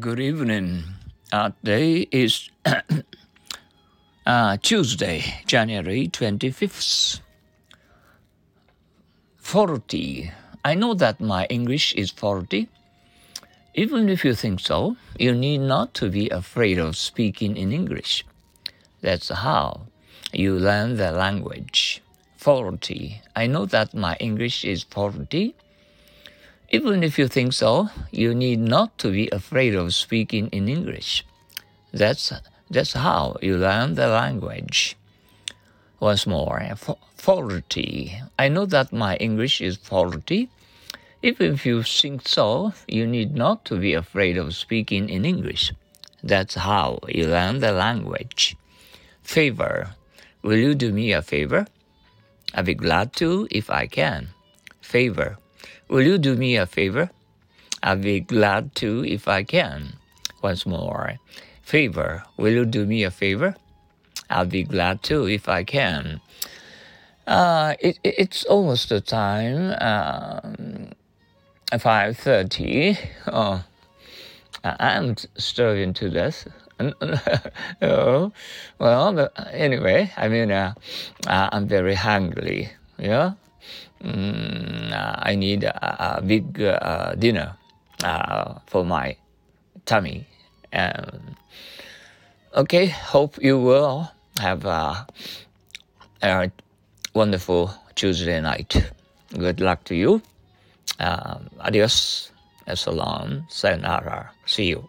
Good evening. Uh, today is uh, Tuesday, January 25th. 40. I know that my English is 40. Even if you think so, you need not to be afraid of speaking in English. That's how you learn the language. 40. I know that my English is 40. Even if you think so, you need not to be afraid of speaking in English. That's, that's how you learn the language. Once more, faulty. I know that my English is faulty. Even if you think so, you need not to be afraid of speaking in English. That's how you learn the language. Favor. Will you do me a favor? I'll be glad to if I can. Favor. Will you do me a favor? I'll be glad to if I can. Once more. Favor. Will you do me a favor? I'll be glad to if I can. Uh, it, it's almost the time. Um, Five thirty. Oh, I'm starving to death. oh, well, anyway, I mean, uh, I'm very hungry. Yeah. Mm, uh, I need a, a big uh, dinner uh, for my tummy. Um, okay, hope you will have a, a wonderful Tuesday night. Good luck to you. Um, adios, salam, sayonara. See you.